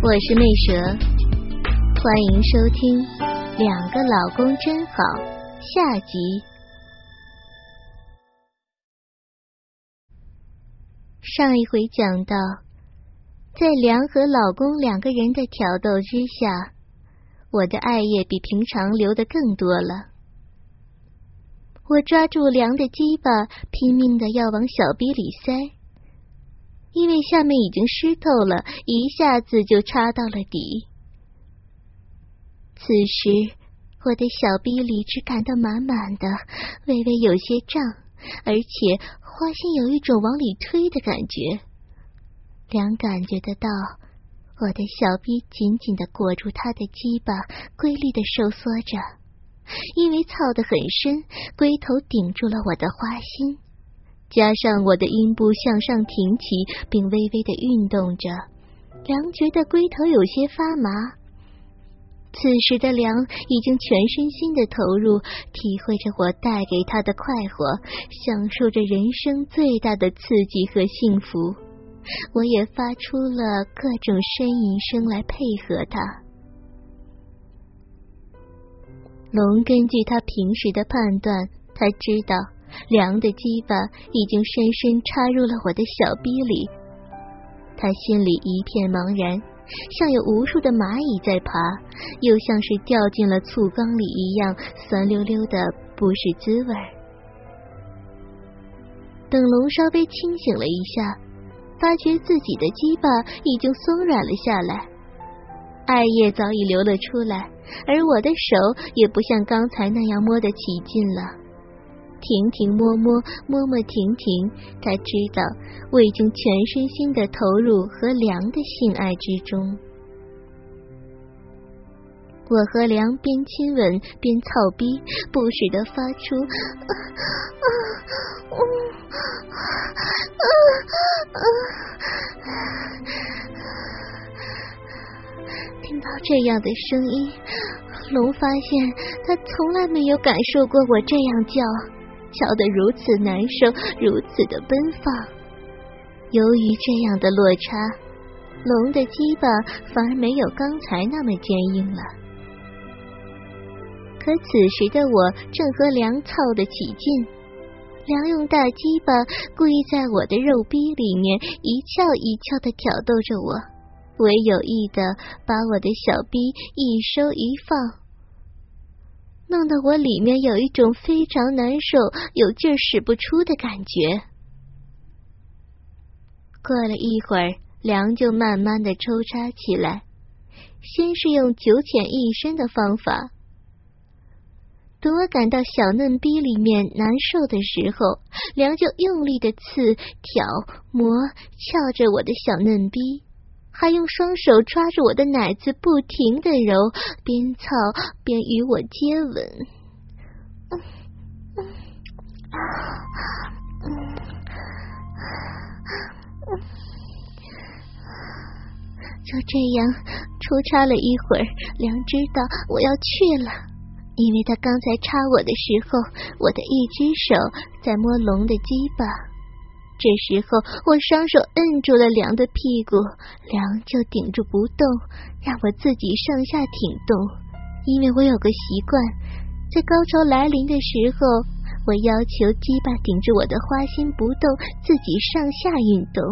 我是魅蛇，欢迎收听《两个老公真好》下集。上一回讲到，在梁和老公两个人的挑逗之下，我的艾叶比平常流的更多了。我抓住梁的鸡巴，拼命的要往小逼里塞。因为下面已经湿透了，一下子就插到了底。此时，我的小臂里只感到满满的，微微有些胀，而且花心有一种往里推的感觉。梁感觉得到，我的小臂紧紧的裹住他的鸡巴，规律的收缩着，因为操得很深，龟头顶住了我的花心。加上我的阴部向上挺起，并微微的运动着，梁觉得龟头有些发麻。此时的梁已经全身心的投入，体会着我带给他的快活，享受着人生最大的刺激和幸福。我也发出了各种呻吟声来配合他。龙根据他平时的判断，他知道。凉的鸡巴已经深深插入了我的小逼里，他心里一片茫然，像有无数的蚂蚁在爬，又像是掉进了醋缸里一样酸溜溜的，不是滋味。等龙稍微清醒了一下，发觉自己的鸡巴已经松软了下来，艾叶早已流了出来，而我的手也不像刚才那样摸得起劲了。停停摸摸摸摸停停，他知道我已经全身心的投入和梁的性爱之中。我和梁边亲吻边操逼，不时的发出啊啊啊啊啊！听到这样的声音，龙发现他从来没有感受过我这样叫。叫得如此难受，如此的奔放。由于这样的落差，龙的鸡巴反而没有刚才那么坚硬了。可此时的我正和梁操得起劲，梁用大鸡巴故意在我的肉逼里面一翘一翘的挑逗着我，我有意的把我的小逼一收一放。弄得我里面有一种非常难受、有劲使不出的感觉。过了一会儿，梁就慢慢的抽插起来，先是用九浅一深的方法。等我感到小嫩逼里面难受的时候，梁就用力的刺、挑、磨、撬着我的小嫩逼。还用双手抓着我的奶子，不停的揉，边操边与我接吻。就这样出插了一会儿，梁知道我要去了，因为他刚才插我的时候，我的一只手在摸龙的鸡巴。这时候，我双手摁住了梁的屁股，梁就顶住不动，让我自己上下挺动。因为我有个习惯，在高潮来临的时候，我要求鸡巴顶着我的花心不动，自己上下运动。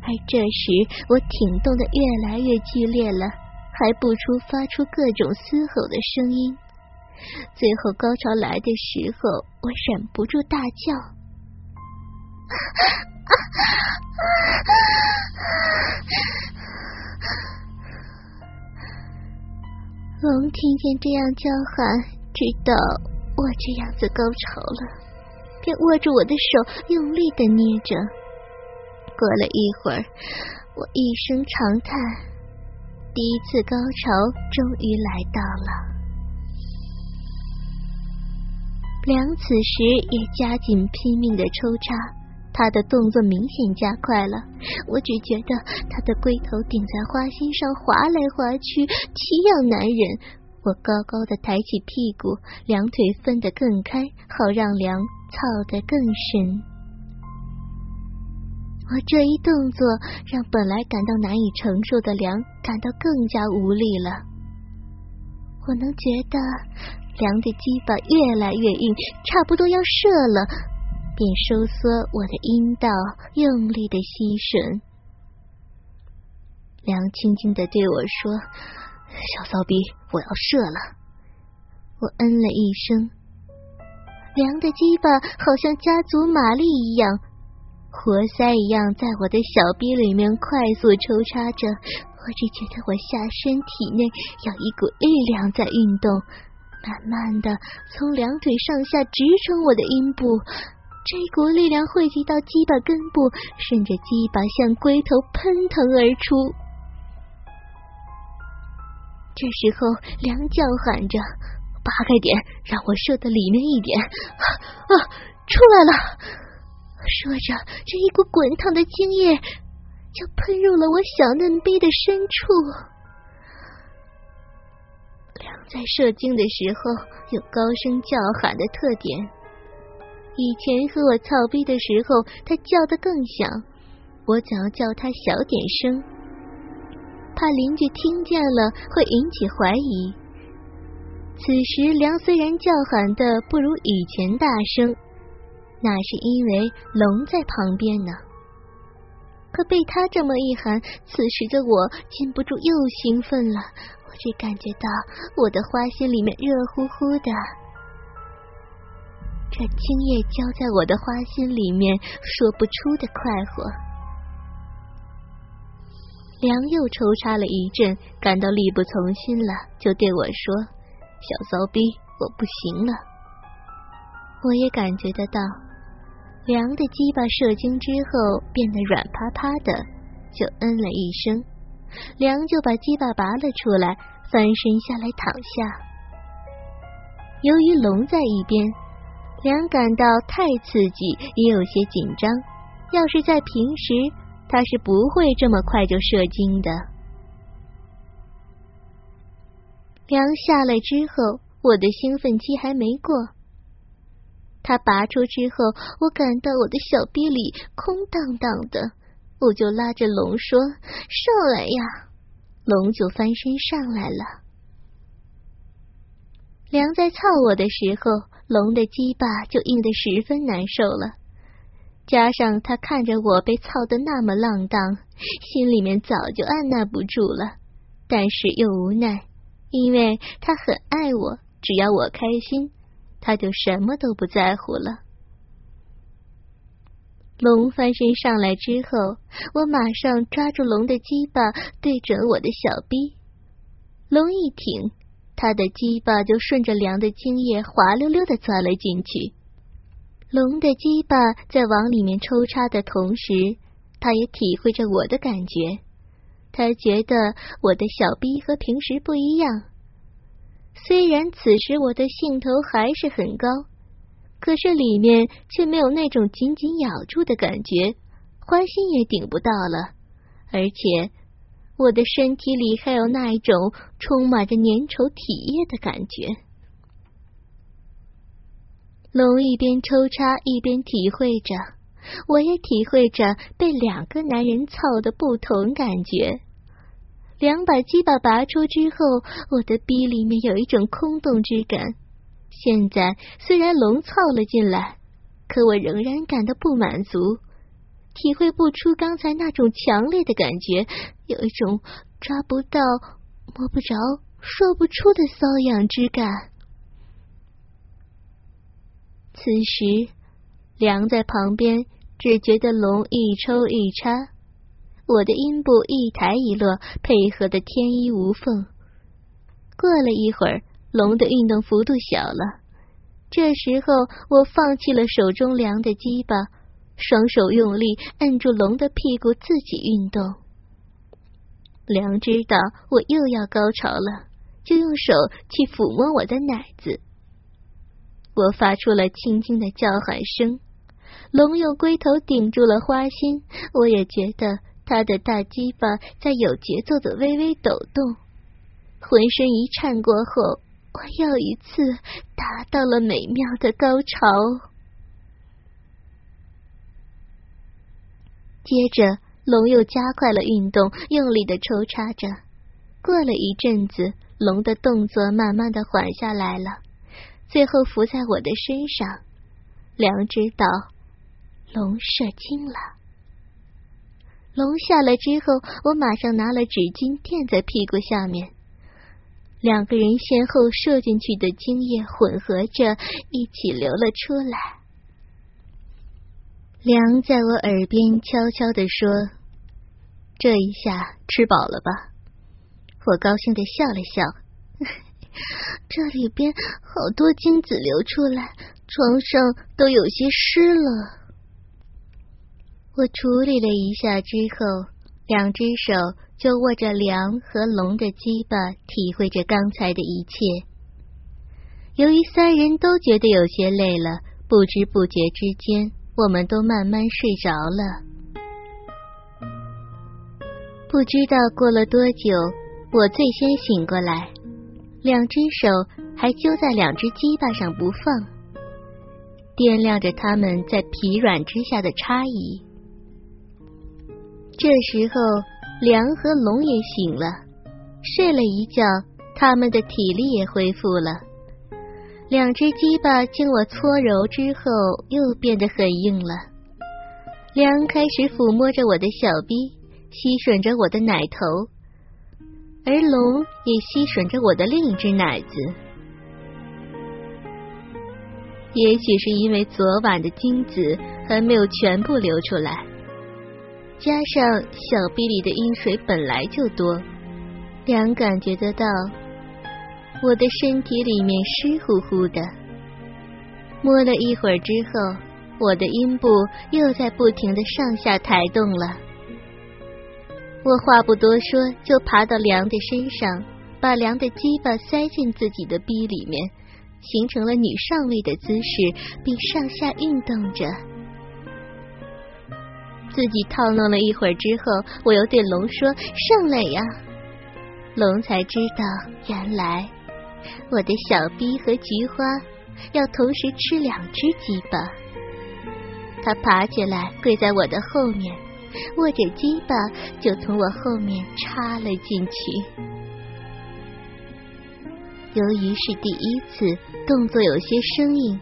而这时，我挺动的越来越剧烈了，还不出发出各种嘶吼的声音。最后高潮来的时候，我忍不住大叫。龙听见这样叫喊，知道我这样子高潮了，便握住我的手，用力的捏着。过了一会儿，我一声长叹，第一次高潮终于来到了。梁此时也加紧拼命的抽插，他的动作明显加快了。我只觉得他的龟头顶在花心上滑来滑去，奇痒难忍。我高高的抬起屁股，两腿分得更开，好让梁操得更深。我这一动作让本来感到难以承受的梁感到更加无力了。我能觉得。梁的鸡巴越来越硬，差不多要射了，便收缩我的阴道，用力的吸吮。梁轻轻的对我说：“小骚逼，我要射了。”我嗯了一声。梁的鸡巴好像加足马力一样，活塞一样，在我的小逼里面快速抽插着。我只觉得我下身体内有一股力量在运动。慢慢的从两腿上下直冲我的阴部，这一股力量汇集到鸡巴根部，顺着鸡巴向龟头喷腾而出。这时候，梁叫喊着：“扒开点，让我射的里面一点。”啊，出来了！说着，这一股滚烫的精液就喷入了我小嫩逼的深处。梁在射精的时候有高声叫喊的特点。以前和我操逼的时候，他叫的更响，我总要叫他小点声，怕邻居听见了会引起怀疑。此时梁虽然叫喊的不如以前大声，那是因为龙在旁边呢。可被他这么一喊，此时的我禁不住又兴奋了。我只感觉到我的花心里面热乎乎的，这精液浇在我的花心里面，说不出的快活。梁又抽插了一阵，感到力不从心了，就对我说：“小骚逼，我不行了。”我也感觉得到，梁的鸡巴射精之后变得软趴趴的，就嗯了一声。梁就把鸡巴拔了出来，翻身下来躺下。由于龙在一边，梁感到太刺激，也有些紧张。要是在平时，他是不会这么快就射精的。梁下来之后，我的兴奋期还没过。他拔出之后，我感到我的小臂里空荡荡的。我就拉着龙说：“上来呀！”龙就翻身上来了。梁在操我的时候，龙的鸡巴就硬得十分难受了。加上他看着我被操的那么浪荡，心里面早就按捺不住了，但是又无奈，因为他很爱我，只要我开心，他就什么都不在乎了。龙翻身上来之后，我马上抓住龙的鸡巴，对准我的小臂。龙一挺，他的鸡巴就顺着梁的精液滑溜溜的钻了进去。龙的鸡巴在往里面抽插的同时，他也体会着我的感觉。他觉得我的小逼和平时不一样，虽然此时我的兴头还是很高。可是里面却没有那种紧紧咬住的感觉，花心也顶不到了，而且我的身体里还有那一种充满着粘稠体液的感觉。龙一边抽插一边体会着，我也体会着被两个男人操的不同感觉。两把鸡巴拔出之后，我的逼里面有一种空洞之感。现在虽然龙凑了进来，可我仍然感到不满足，体会不出刚才那种强烈的感觉，有一种抓不到、摸不着、说不出的瘙痒之感。此时，梁在旁边只觉得龙一抽一插，我的阴部一抬一落，配合的天衣无缝。过了一会儿。龙的运动幅度小了，这时候我放弃了手中凉的鸡巴，双手用力按住龙的屁股，自己运动。梁知道我又要高潮了，就用手去抚摸我的奶子。我发出了轻轻的叫喊声，龙用龟头顶住了花心，我也觉得他的大鸡巴在有节奏的微微抖动，浑身一颤过后，我又一次达到了美妙的高潮。接着，龙又加快了运动，用力的抽插着。过了一阵子，龙的动作慢慢的缓下来了，最后伏在我的身上。良知道，龙射精了。龙下来之后，我马上拿了纸巾垫在屁股下面。两个人先后射进去的精液混合着，一起流了出来。梁在我耳边悄悄的说：“这一下吃饱了吧？”我高兴的笑了笑，这里边好多精子流出来，床上都有些湿了。我处理了一下之后，两只手就握着梁和龙的鸡巴，体会着刚才的一切。由于三人都觉得有些累了，不知不觉之间。我们都慢慢睡着了，不知道过了多久，我最先醒过来，两只手还揪在两只鸡巴上不放，掂量着他们在疲软之下的差异。这时候，梁和龙也醒了，睡了一觉，他们的体力也恢复了。两只鸡巴经我搓揉之后，又变得很硬了。梁开始抚摸着我的小臂，吸吮着我的奶头，而龙也吸吮着我的另一只奶子。也许是因为昨晚的精子还没有全部流出来，加上小臂里的阴水本来就多，梁感觉得到。我的身体里面湿乎乎的，摸了一会儿之后，我的阴部又在不停的上下抬动了。我话不多说，就爬到梁的身上，把梁的鸡巴塞进自己的逼里面，形成了女上位的姿势，并上下运动着。自己套弄了一会儿之后，我又对龙说：“上来呀！”龙才知道，原来。我的小逼和菊花要同时吃两只鸡巴，他爬起来跪在我的后面，握着鸡巴就从我后面插了进去。由于是第一次，动作有些生硬，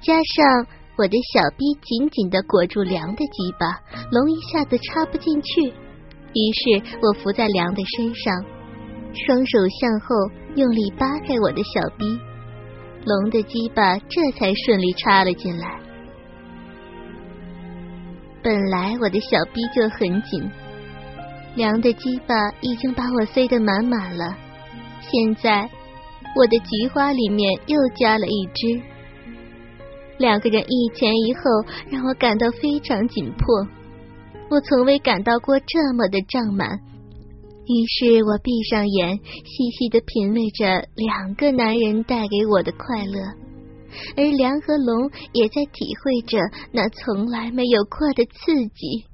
加上我的小逼紧紧的裹住梁的鸡巴，龙一下子插不进去。于是我伏在梁的身上。双手向后用力扒开我的小逼，龙的鸡巴这才顺利插了进来。本来我的小逼就很紧，梁的鸡巴已经把我塞得满满了，现在我的菊花里面又加了一只，两个人一前一后，让我感到非常紧迫。我从未感到过这么的胀满。于是我闭上眼，细细的品味着两个男人带给我的快乐，而梁和龙也在体会着那从来没有过的刺激。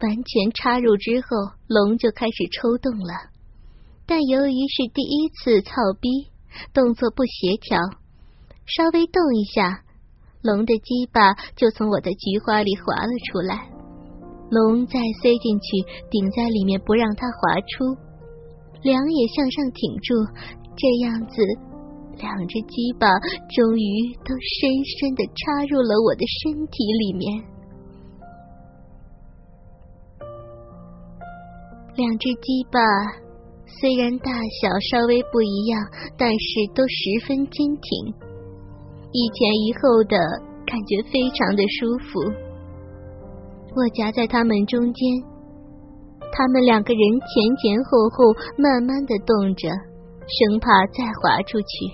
完全插入之后，龙就开始抽动了，但由于是第一次操逼，动作不协调，稍微动一下，龙的鸡巴就从我的菊花里滑了出来。龙再塞进去，顶在里面不让它滑出，梁也向上挺住，这样子，两只鸡巴终于都深深的插入了我的身体里面。两只鸡巴虽然大小稍微不一样，但是都十分坚挺，一前一后的感觉非常的舒服。我夹在他们中间，他们两个人前前后后慢慢的动着，生怕再滑出去。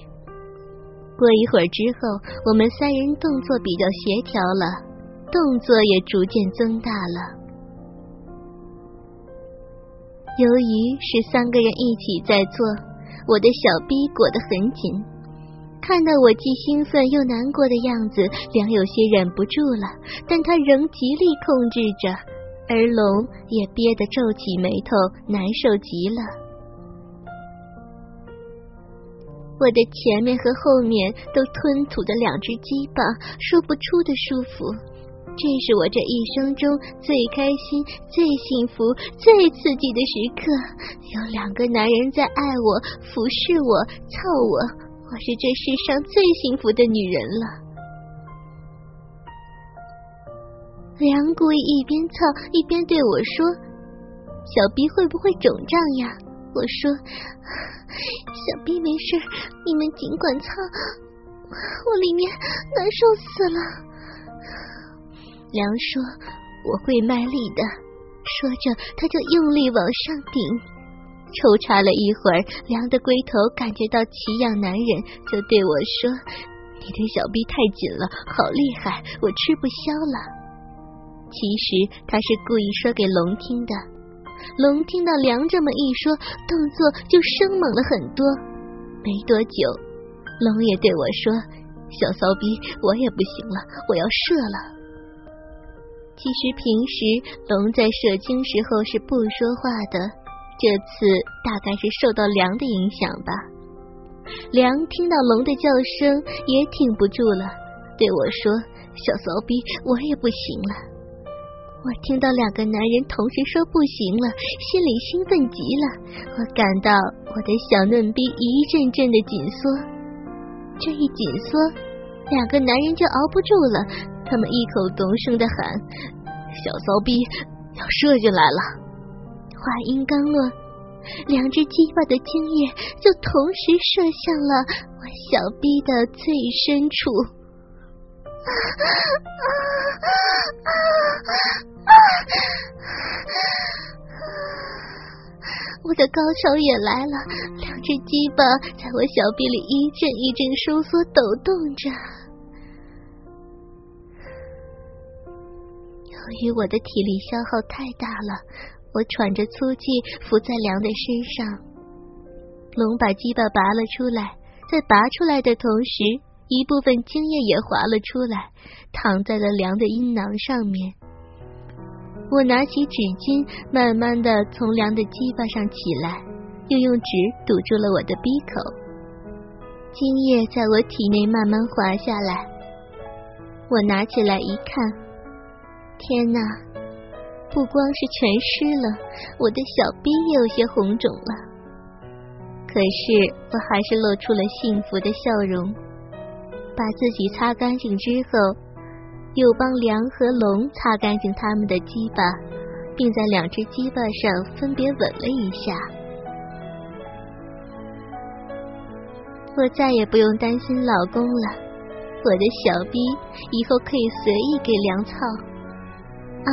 过一会儿之后，我们三人动作比较协调了，动作也逐渐增大了。由于是三个人一起在做，我的小臂裹得很紧。看到我既兴奋又难过的样子，梁有些忍不住了，但他仍极力控制着，而龙也憋得皱起眉头，难受极了。我的前面和后面都吞吐的两只鸡巴，说不出的舒服。这是我这一生中最开心、最幸福、最刺激的时刻，有两个男人在爱我、服侍我、操我，我是这世上最幸福的女人了。梁故意一边操一边对我说：“小逼会不会肿胀呀？”我说：“小逼没事，你们尽管操，我里面难受死了。”梁说：“我会卖力的。”说着，他就用力往上顶。抽插了一会儿，梁的龟头感觉到奇痒难忍，就对我说：“你的小臂太紧了，好厉害，我吃不消了。”其实他是故意说给龙听的。龙听到梁这么一说，动作就生猛了很多。没多久，龙也对我说：“小骚逼，我也不行了，我要射了。”其实平时龙在射精时候是不说话的，这次大概是受到梁的影响吧。梁听到龙的叫声也挺不住了，对我说：“小骚逼，我也不行了。”我听到两个男人同时说不行了，心里兴奋极了。我感到我的小嫩逼一阵阵的紧缩，这一紧缩，两个男人就熬不住了。他们异口同声的喊：“小骚逼要射进来了！”话音刚落，两只鸡巴的精液就同时射向了我小臂的最深处。我的高潮也来了，两只鸡巴在我小臂里一阵一阵收缩抖动着。由于我的体力消耗太大了，我喘着粗气伏在梁的身上。龙把鸡巴拔了出来，在拔出来的同时，一部分精液也滑了出来，躺在了梁的阴囊上面。我拿起纸巾，慢慢的从梁的鸡巴上起来，又用纸堵住了我的鼻口。精液在我体内慢慢滑下来，我拿起来一看。天哪！不光是全湿了，我的小臂也有些红肿了。可是我还是露出了幸福的笑容。把自己擦干净之后，又帮梁和龙擦干净他们的鸡巴，并在两只鸡巴上分别吻了一下。我再也不用担心老公了，我的小逼以后可以随意给梁操。啊，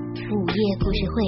午夜故事会》。